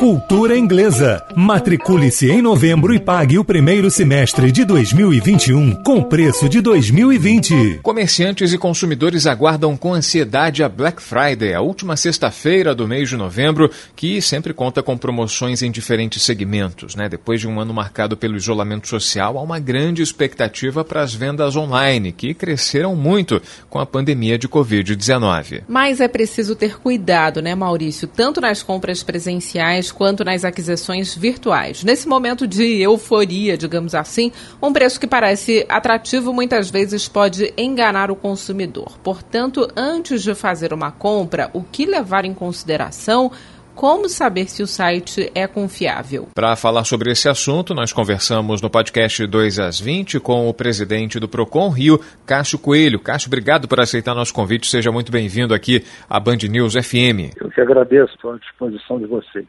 Cultura Inglesa. Matricule-se em novembro e pague o primeiro semestre de 2021 com preço de 2020. Comerciantes e consumidores aguardam com ansiedade a Black Friday, a última sexta-feira do mês de novembro, que sempre conta com promoções em diferentes segmentos. Né? Depois de um ano marcado pelo isolamento social, há uma grande expectativa para as vendas online, que cresceram muito com a pandemia de Covid-19. Mas é preciso ter cuidado, né, Maurício? Tanto nas compras presenciais quanto nas aquisições virtuais. Nesse momento de euforia, digamos assim, um preço que parece atrativo muitas vezes pode enganar o consumidor. Portanto, antes de fazer uma compra, o que levar em consideração? Como saber se o site é confiável? Para falar sobre esse assunto, nós conversamos no podcast 2 às 20 com o presidente do Procon Rio, Cássio Coelho. Cássio, obrigado por aceitar nosso convite. Seja muito bem-vindo aqui à Band News FM. Eu que agradeço, estou à disposição de vocês.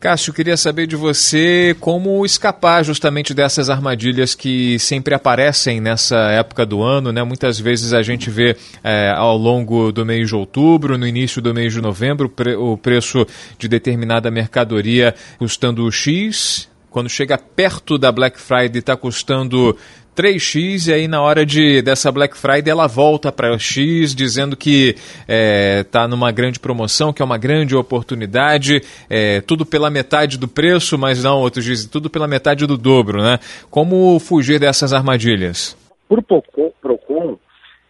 Cássio, queria saber de você como escapar justamente dessas armadilhas que sempre aparecem nessa época do ano, né? Muitas vezes a gente vê é, ao longo do mês de outubro, no início do mês de novembro, o preço de determinada mercadoria custando X, quando chega perto da Black Friday está custando 3x e aí na hora de dessa Black Friday ela volta para X dizendo que está é, numa grande promoção, que é uma grande oportunidade, é, tudo pela metade do preço, mas não, outros dizem tudo pela metade do dobro, né? Como fugir dessas armadilhas? Para o PROCON,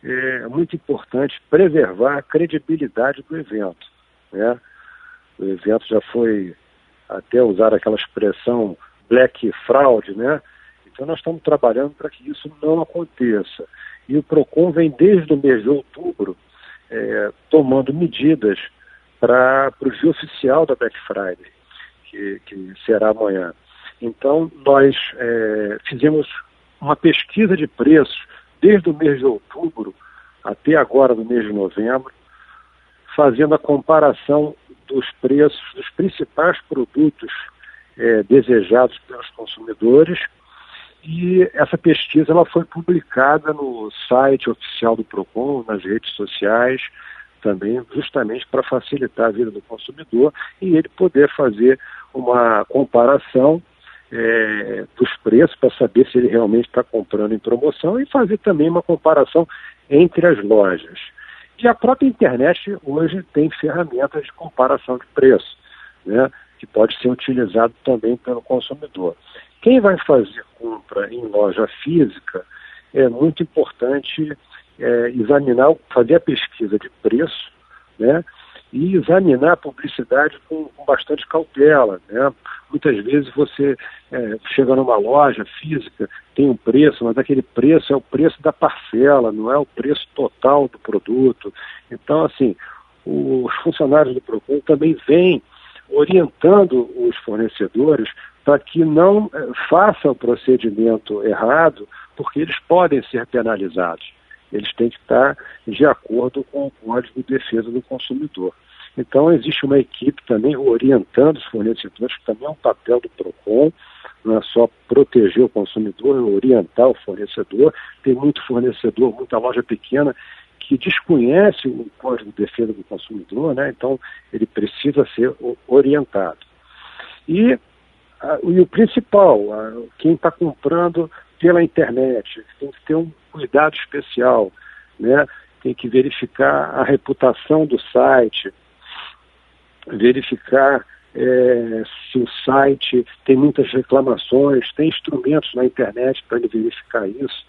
é muito importante preservar a credibilidade do evento. Né? O evento já foi até usar aquela expressão black fraud, né? Então, nós estamos trabalhando para que isso não aconteça. E o PROCON vem desde o mês de outubro é, tomando medidas para o dia oficial da Black Friday, que, que será amanhã. Então, nós é, fizemos uma pesquisa de preços desde o mês de outubro até agora, no mês de novembro, fazendo a comparação dos preços dos principais produtos é, desejados pelos consumidores e essa pesquisa ela foi publicada no site oficial do PROCON, nas redes sociais, também justamente para facilitar a vida do consumidor e ele poder fazer uma comparação é, dos preços para saber se ele realmente está comprando em promoção e fazer também uma comparação entre as lojas. E a própria internet hoje tem ferramentas de comparação de preço, né, que pode ser utilizado também pelo consumidor. Quem vai fazer compra em loja física é muito importante é, examinar, fazer a pesquisa de preço, né? E examinar a publicidade com, com bastante cautela, né? Muitas vezes você é, chega numa loja física, tem um preço, mas aquele preço é o preço da parcela, não é o preço total do produto. Então, assim, os funcionários do Procon também vêm orientando os fornecedores para que não eh, façam o procedimento errado, porque eles podem ser penalizados. Eles têm que estar de acordo com o Código de Defesa do Consumidor. Então, existe uma equipe também orientando os fornecedores, que também é um papel do PROCON, não é só proteger o consumidor, é orientar o fornecedor. Tem muito fornecedor, muita loja pequena que desconhece o Código de Defesa do Consumidor, né? então ele precisa ser orientado. E e o principal, quem está comprando pela internet tem que ter um cuidado especial, né? tem que verificar a reputação do site, verificar é, se o site tem muitas reclamações, tem instrumentos na internet para ele verificar isso.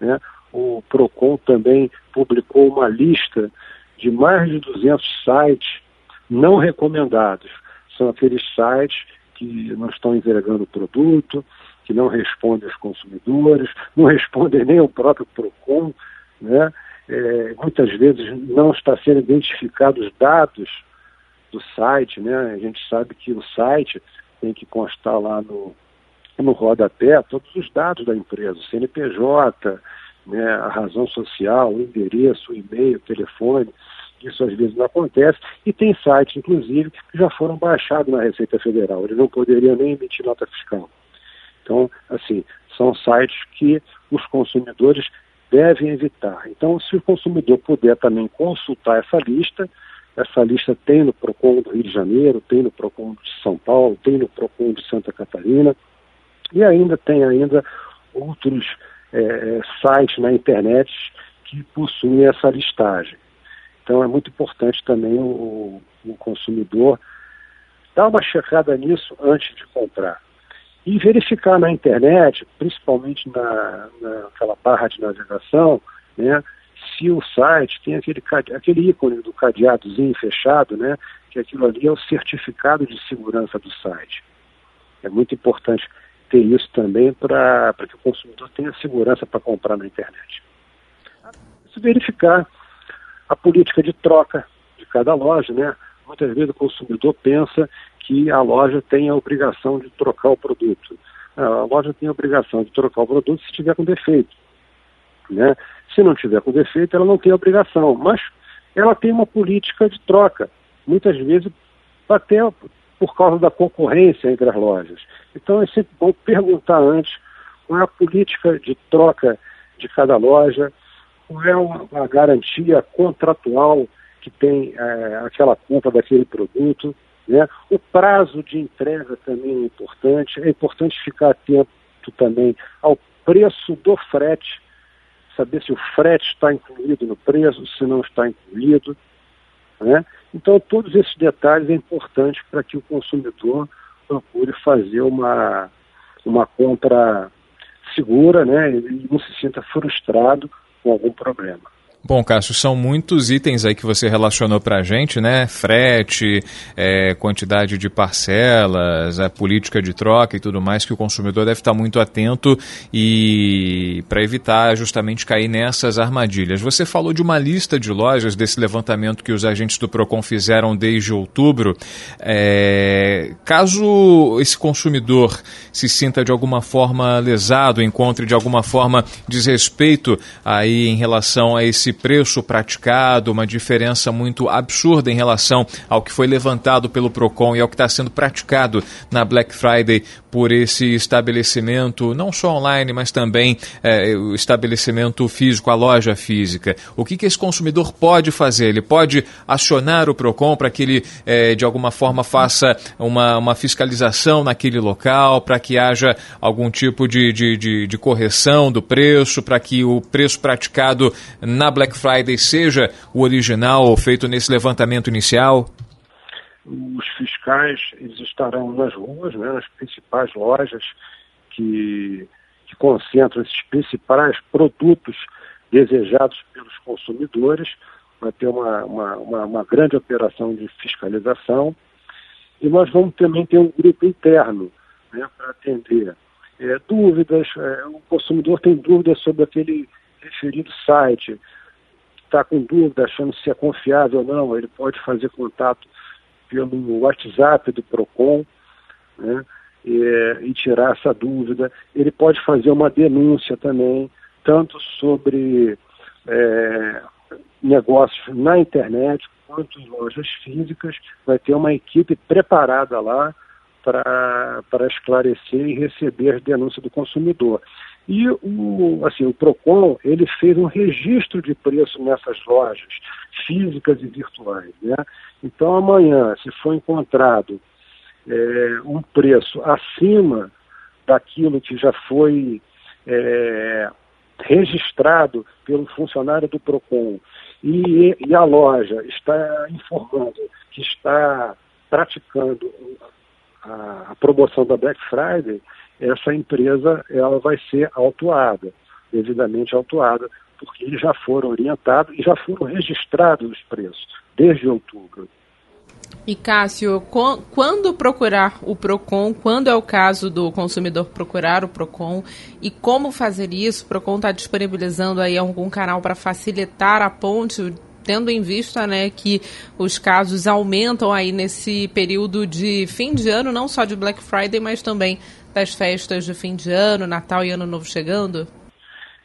Né? O PROCON também publicou uma lista de mais de 200 sites não recomendados. São aqueles sites que não estão entregando o produto, que não respondem aos consumidores, não respondem nem ao próprio PROCON, né? É, muitas vezes não está sendo identificados os dados do site, né? A gente sabe que o site tem que constar lá no, no rodapé todos os dados da empresa, CNPJ, né, a razão social, o endereço, o e-mail, o telefone. isso às vezes não acontece, e tem sites, inclusive, que já foram baixados na Receita Federal, eles não poderiam nem emitir nota fiscal. Então, assim, são sites que os consumidores devem evitar. Então, se o consumidor puder também consultar essa lista, essa lista tem no PROCON do Rio de Janeiro, tem no PROCON de São Paulo, tem no PROCON de Santa Catarina, e ainda tem ainda outros é, sites na internet que possuem essa listagem. Então é muito importante também o, o consumidor dar uma checada nisso antes de comprar. E verificar na internet, principalmente na, naquela barra de navegação, né, se o site tem aquele, aquele ícone do cadeadozinho fechado, né, que aquilo ali é o certificado de segurança do site. É muito importante ter isso também para que o consumidor tenha segurança para comprar na internet. Se verificar a política de troca de cada loja, né? Muitas vezes o consumidor pensa que a loja tem a obrigação de trocar o produto. A loja tem a obrigação de trocar o produto se estiver com defeito. Né? Se não tiver com defeito, ela não tem obrigação, mas ela tem uma política de troca, muitas vezes até por causa da concorrência entre as lojas. Então é sempre bom perguntar antes qual é a política de troca de cada loja, qual é uma garantia contratual que tem é, aquela compra daquele produto. Né? O prazo de entrega também é importante. É importante ficar atento também ao preço do frete, saber se o frete está incluído no preço, se não está incluído. Né? Então, todos esses detalhes é importante para que o consumidor procure fazer uma, uma compra segura né? e não se sinta frustrado com algum problema. Bom, Cássio, são muitos itens aí que você relacionou para a gente, né? Frete, é, quantidade de parcelas, a política de troca e tudo mais que o consumidor deve estar muito atento e para evitar justamente cair nessas armadilhas. Você falou de uma lista de lojas desse levantamento que os agentes do Procon fizeram desde outubro. É, caso esse consumidor se sinta de alguma forma lesado, encontre de alguma forma desrespeito aí em relação a esse preço praticado, uma diferença muito absurda em relação ao que foi levantado pelo PROCON e ao que está sendo praticado na Black Friday por esse estabelecimento, não só online, mas também é, o estabelecimento físico, a loja física. O que, que esse consumidor pode fazer? Ele pode acionar o PROCON para que ele, é, de alguma forma, faça uma, uma fiscalização naquele local, para que haja algum tipo de, de, de, de correção do preço, para que o preço praticado na Black Black Friday seja o original feito nesse levantamento inicial? Os fiscais eles estarão nas ruas, né, nas principais lojas que, que concentram esses principais produtos desejados pelos consumidores. Vai ter uma, uma, uma, uma grande operação de fiscalização. E nós vamos também ter um grupo interno né, para atender é, dúvidas. É, o consumidor tem dúvidas sobre aquele referido site, está com dúvida, achando se é confiável ou não, ele pode fazer contato pelo WhatsApp do PROCON né, e, e tirar essa dúvida. Ele pode fazer uma denúncia também, tanto sobre é, negócios na internet quanto em lojas físicas. Vai ter uma equipe preparada lá para esclarecer e receber as denúncias do consumidor. E o, assim, o PROCON ele fez um registro de preço nessas lojas, físicas e virtuais. Né? Então, amanhã, se for encontrado é, um preço acima daquilo que já foi é, registrado pelo funcionário do PROCON e, e a loja está informando que está praticando a, a promoção da Black Friday, essa empresa ela vai ser autuada, devidamente autuada, porque eles já foram orientados e já foram registrados os preços desde outubro. E Cássio, quando procurar o PROCON, quando é o caso do consumidor procurar o PROCON e como fazer isso? O PROCON está disponibilizando aí algum canal para facilitar a ponte tendo em vista né, que os casos aumentam aí nesse período de fim de ano, não só de Black Friday, mas também das festas de fim de ano, Natal e Ano Novo chegando?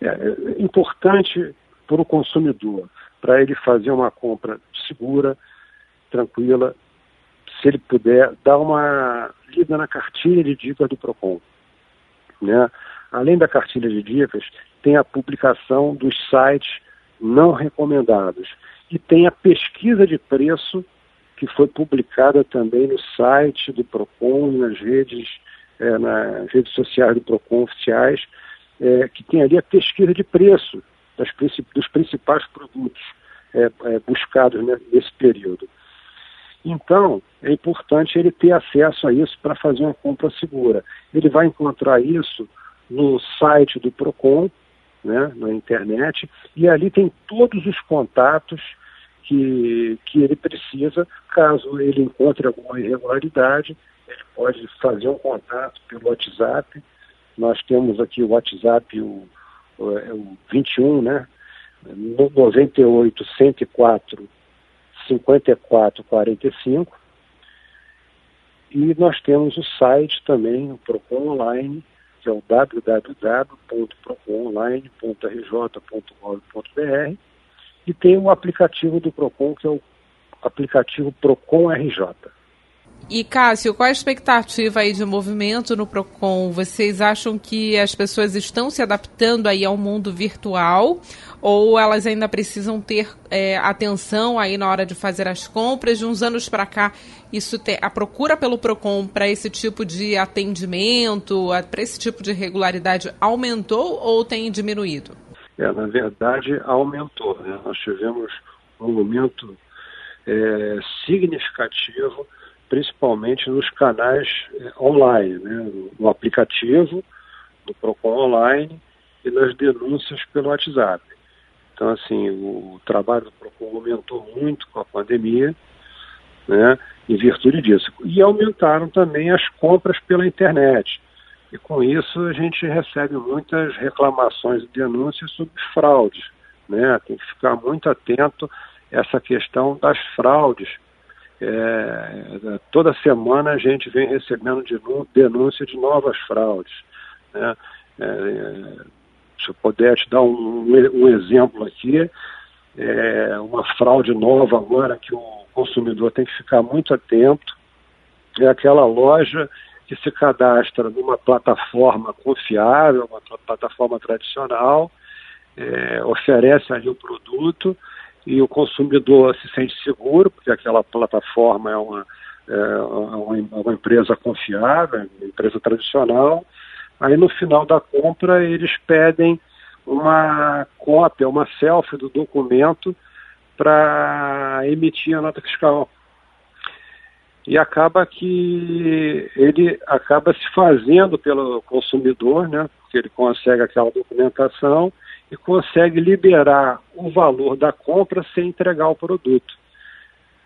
É, é importante para o consumidor, para ele fazer uma compra segura, tranquila, se ele puder, dar uma lida na cartilha de dicas do PROCON. Né? Além da cartilha de dicas, tem a publicação dos sites não recomendados e tem a pesquisa de preço que foi publicada também no site do PROCON e nas redes, é, nas redes sociais do PROCON oficiais, é, que tem ali a pesquisa de preço das, dos principais produtos é, é buscados nesse período. Então, é importante ele ter acesso a isso para fazer uma compra segura. Ele vai encontrar isso no site do PROCON, né, na internet, e ali tem todos os contatos que, que ele precisa, caso ele encontre alguma irregularidade, ele pode fazer um contato pelo WhatsApp. Nós temos aqui o WhatsApp, o, o, o 21, né? 98 104 5445. E nós temos o site também, o Procon Online, que é o www.procononline.rj.gov.br e tem o aplicativo do Procon, que é o aplicativo Procon RJ. E Cássio, qual a expectativa aí de movimento no Procon? Vocês acham que as pessoas estão se adaptando aí ao mundo virtual ou elas ainda precisam ter é, atenção aí na hora de fazer as compras? De uns anos para cá, isso a procura pelo Procon para esse tipo de atendimento, para esse tipo de regularidade aumentou ou tem diminuído? É, na verdade, aumentou. Né? Nós tivemos um aumento é, significativo principalmente nos canais eh, online, né, no aplicativo, no Procon Online e nas denúncias pelo WhatsApp. Então, assim, o trabalho do Procon aumentou muito com a pandemia, né, em virtude disso. E aumentaram também as compras pela internet. E com isso a gente recebe muitas reclamações e denúncias sobre fraudes. Né? Tem que ficar muito atento a essa questão das fraudes é, toda semana a gente vem recebendo de denúncia de novas fraudes. Né? É, se eu puder te dar um, um exemplo aqui, é uma fraude nova agora que o consumidor tem que ficar muito atento, é aquela loja que se cadastra numa plataforma confiável, uma plataforma tradicional, é, oferece ali o produto, e o consumidor se sente seguro, porque aquela plataforma é uma, é uma, uma empresa confiável, uma empresa tradicional. Aí no final da compra eles pedem uma cópia, uma selfie do documento para emitir a nota fiscal. E acaba que ele acaba se fazendo pelo consumidor, né? Porque ele consegue aquela documentação e consegue liberar o valor da compra sem entregar o produto.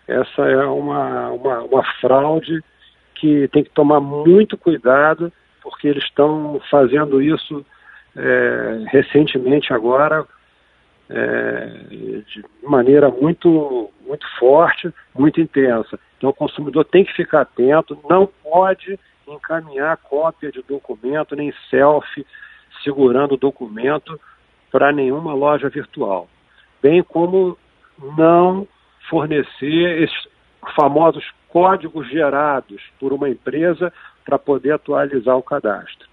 Essa é uma, uma, uma fraude que tem que tomar muito cuidado, porque eles estão fazendo isso é, recentemente agora é, de maneira muito, muito forte, muito intensa. Então o consumidor tem que ficar atento, não pode encaminhar cópia de documento, nem selfie segurando o documento para nenhuma loja virtual, bem como não fornecer esses famosos códigos gerados por uma empresa para poder atualizar o cadastro.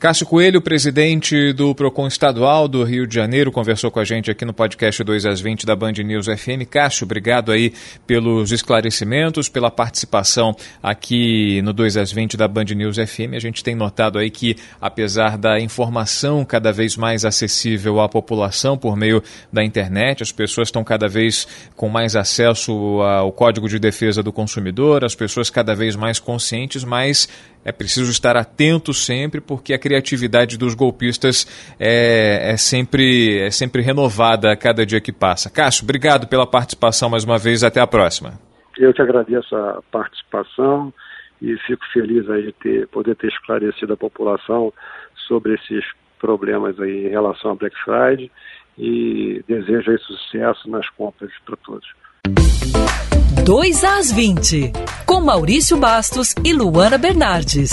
Cássio Coelho, presidente do PROCON Estadual do Rio de Janeiro, conversou com a gente aqui no podcast 2 às 20 da Band News FM. Cássio, obrigado aí pelos esclarecimentos, pela participação aqui no 2 às 20 da Band News FM. A gente tem notado aí que, apesar da informação cada vez mais acessível à população por meio da internet, as pessoas estão cada vez com mais acesso ao Código de Defesa do Consumidor, as pessoas cada vez mais conscientes, mas é preciso estar atento sempre, porque a criatividade dos golpistas é, é, sempre, é sempre renovada a cada dia que passa. Cássio, obrigado pela participação mais uma vez. Até a próxima. Eu te agradeço a participação e fico feliz aí de ter, poder ter esclarecido a população sobre esses problemas aí em relação à Black Friday e desejo aí sucesso nas compras para todos. 2 às 20, com Maurício Bastos e Luana Bernardes.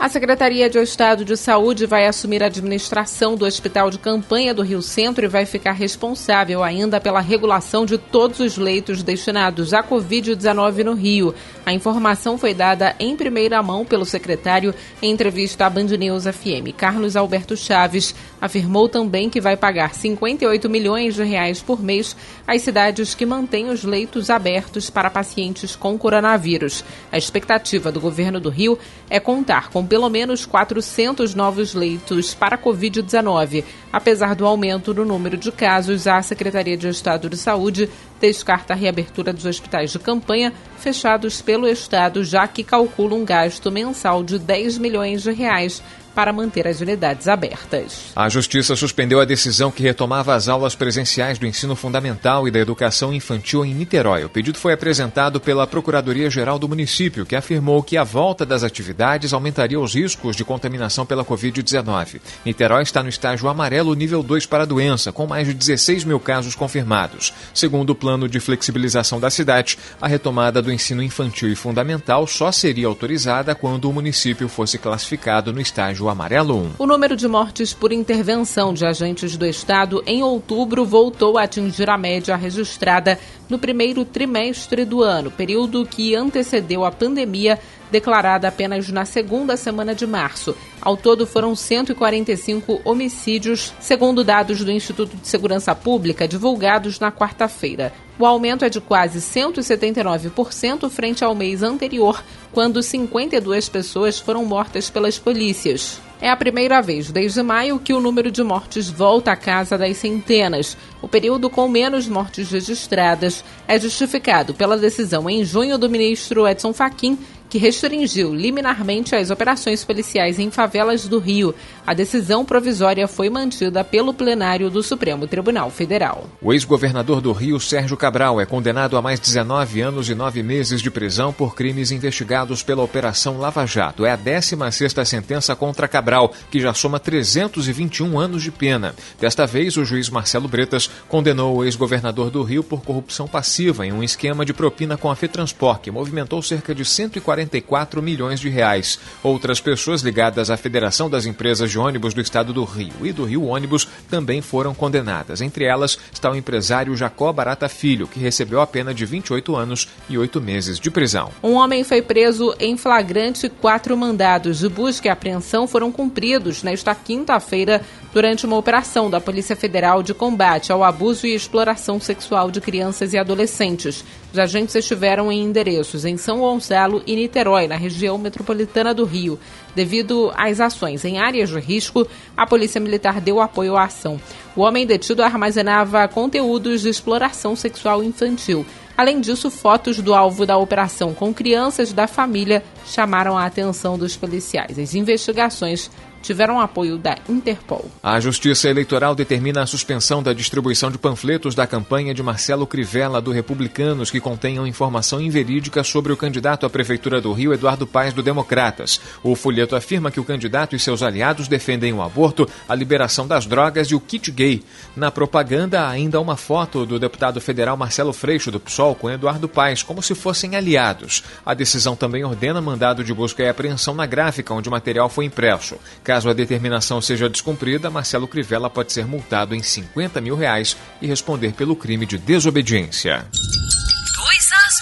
A Secretaria de Estado de Saúde vai assumir a administração do Hospital de Campanha do Rio Centro e vai ficar responsável ainda pela regulação de todos os leitos destinados à Covid-19 no Rio. A informação foi dada em primeira mão pelo secretário em entrevista à Band News FM. Carlos Alberto Chaves afirmou também que vai pagar 58 milhões de reais por mês às cidades que mantêm os leitos abertos para pacientes com coronavírus. A expectativa do governo do Rio é contar com pelo menos 400 novos leitos para Covid-19. Apesar do aumento no número de casos, a Secretaria de Estado de Saúde descarta a reabertura dos hospitais de campanha fechados pelo Estado, já que calcula um gasto mensal de 10 milhões de reais para manter as unidades abertas. A Justiça suspendeu a decisão que retomava as aulas presenciais do ensino fundamental e da educação infantil em Niterói. O pedido foi apresentado pela Procuradoria-Geral do município, que afirmou que a volta das atividades aumentaria os riscos de contaminação pela Covid-19. Niterói está no estágio amarelo nível 2 para a doença, com mais de 16 mil casos confirmados. Segundo o plano de flexibilização da cidade, a retomada do ensino infantil e fundamental só seria autorizada quando o município fosse classificado no estágio amarelo 1. O número de mortes por intervenção de agentes do Estado em outubro voltou a atingir a média registrada no primeiro trimestre do ano, período que antecedeu a pandemia declarada apenas na segunda semana de março. Ao todo, foram 145 homicídios, segundo dados do Instituto de Segurança Pública divulgados na quarta-feira. O aumento é de quase 179% frente ao mês anterior, quando 52 pessoas foram mortas pelas polícias. É a primeira vez desde maio que o número de mortes volta à casa das centenas. O período com menos mortes registradas é justificado pela decisão em junho do ministro Edson Fachin que restringiu liminarmente as operações policiais em favelas do Rio. A decisão provisória foi mantida pelo plenário do Supremo Tribunal Federal. O ex-governador do Rio, Sérgio Cabral, é condenado a mais 19 anos e 9 meses de prisão por crimes investigados pela Operação Lava Jato. É a 16ª sentença contra Cabral, que já soma 321 anos de pena. Desta vez, o juiz Marcelo Bretas condenou o ex-governador do Rio por corrupção passiva em um esquema de propina com a FETransport, que movimentou cerca de 140 44 milhões de reais. Outras pessoas ligadas à Federação das Empresas de Ônibus do Estado do Rio e do Rio Ônibus também foram condenadas. Entre elas está o empresário Jacó Barata Filho, que recebeu a pena de 28 anos e 8 meses de prisão. Um homem foi preso em flagrante e quatro mandados de busca e apreensão foram cumpridos nesta quinta-feira durante uma operação da Polícia Federal de combate ao abuso e exploração sexual de crianças e adolescentes. Os agentes estiveram em endereços em São Gonçalo e Niterói, na região metropolitana do Rio. Devido às ações em áreas de risco, a Polícia Militar deu apoio à ação. O homem detido armazenava conteúdos de exploração sexual infantil. Além disso, fotos do alvo da operação com crianças da família chamaram a atenção dos policiais. As investigações tiveram apoio da Interpol. A Justiça Eleitoral determina a suspensão da distribuição de panfletos da campanha de Marcelo Crivella do Republicanos que contenham informação inverídica sobre o candidato à Prefeitura do Rio, Eduardo Paes, do Democratas. O folheto afirma que o candidato e seus aliados defendem o aborto, a liberação das drogas e o kit gay. Na propaganda, há ainda uma foto do deputado federal Marcelo Freixo, do PSOL, com Eduardo Paes, como se fossem aliados. A decisão também ordena mandado de busca e apreensão na gráfica onde o material foi impresso. Caso a determinação seja descumprida, Marcelo Crivella pode ser multado em 50 mil reais e responder pelo crime de desobediência. 2 às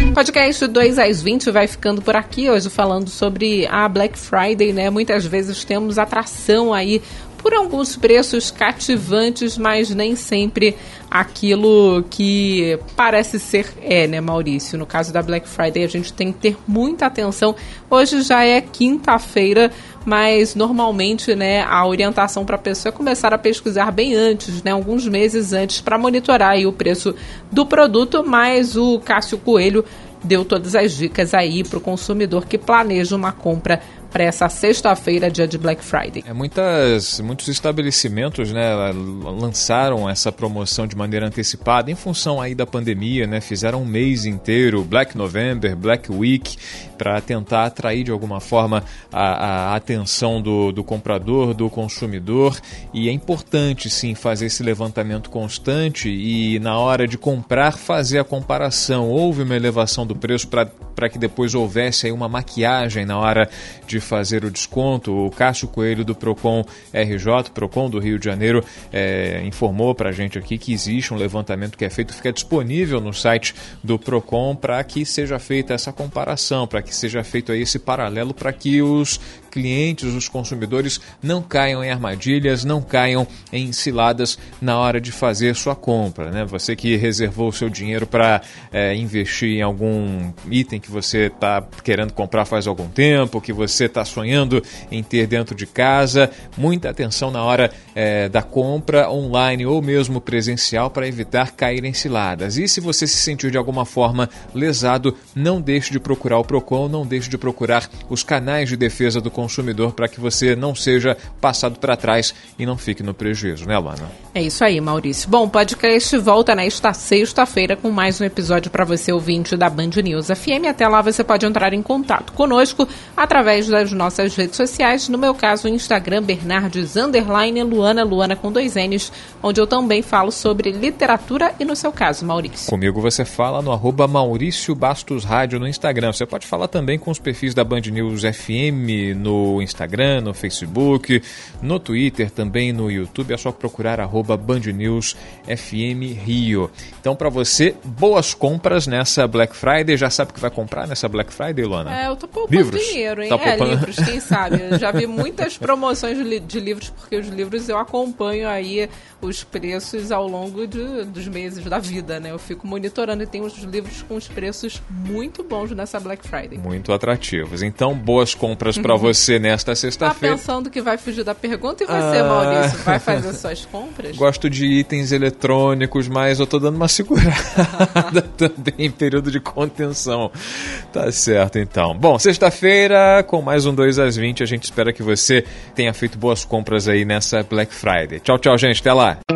20. Podcast 2 às 20 vai ficando por aqui hoje falando sobre a Black Friday, né? Muitas vezes temos atração aí por alguns preços cativantes, mas nem sempre aquilo que parece ser é, né, Maurício? No caso da Black Friday, a gente tem que ter muita atenção. Hoje já é quinta-feira, mas normalmente, né, a orientação para a pessoa é começar a pesquisar bem antes, né, alguns meses antes, para monitorar aí o preço do produto. Mas o Cássio Coelho deu todas as dicas aí para o consumidor que planeja uma compra para essa sexta-feira, dia de Black Friday. É, muitas, muitos estabelecimentos né, lançaram essa promoção de maneira antecipada em função aí da pandemia, né, fizeram um mês inteiro, Black November, Black Week, para tentar atrair de alguma forma a, a atenção do, do comprador, do consumidor. E é importante sim fazer esse levantamento constante e na hora de comprar fazer a comparação. Houve uma elevação do preço para que depois houvesse aí uma maquiagem na hora de fazer o desconto. O Cássio Coelho do Procon RJ, Procon do Rio de Janeiro, é, informou para a gente aqui que existe um levantamento que é feito, fica disponível no site do Procon para que seja feita essa comparação, para que seja feito aí esse paralelo para que os clientes, os consumidores não caiam em armadilhas, não caiam em ciladas na hora de fazer sua compra. Né? Você que reservou o seu dinheiro para é, investir em algum item que você está querendo comprar faz algum tempo, que você está sonhando em ter dentro de casa, muita atenção na hora é, da compra online ou mesmo presencial para evitar cair em ciladas. E se você se sentir de alguma forma lesado, não deixe de procurar o Procon, não deixe de procurar os canais de defesa do consumidor consumidor para que você não seja passado para trás e não fique no prejuízo, né, Luana? É isso aí, Maurício. Bom, o podcast volta nesta sexta-feira com mais um episódio para você ouvinte da Band News FM. Até lá você pode entrar em contato conosco através das nossas redes sociais. No meu caso, o Instagram Bernardes underline Luana, Luana com dois N's, onde eu também falo sobre literatura e no seu caso, Maurício. Comigo você fala no arroba Maurício Bastos Rádio no Instagram. Você pode falar também com os perfis da Band News FM no no Instagram, no Facebook, no Twitter, também no YouTube. É só procurar arroba Band News FM Rio. Então, para você, boas compras nessa Black Friday. Já sabe o que vai comprar nessa Black Friday, Luana? É, eu tô poupando livros. dinheiro, hein? Tá é, poupando... livros, quem sabe. Eu já vi muitas promoções de, de livros, porque os livros eu acompanho aí os preços ao longo de, dos meses da vida, né? Eu fico monitorando e tem uns livros com os preços muito bons nessa Black Friday. Muito atrativos. Então, boas compras para você você nesta tá sexta-feira. Tá pensando que vai fugir da pergunta e você, ah... Maurício, vai fazer suas compras? Gosto de itens eletrônicos, mas eu tô dando uma segurada também em período de contenção. Tá certo, então. Bom, sexta-feira, com mais um 2 às 20, a gente espera que você tenha feito boas compras aí nessa Black Friday. Tchau, tchau, gente. Até lá.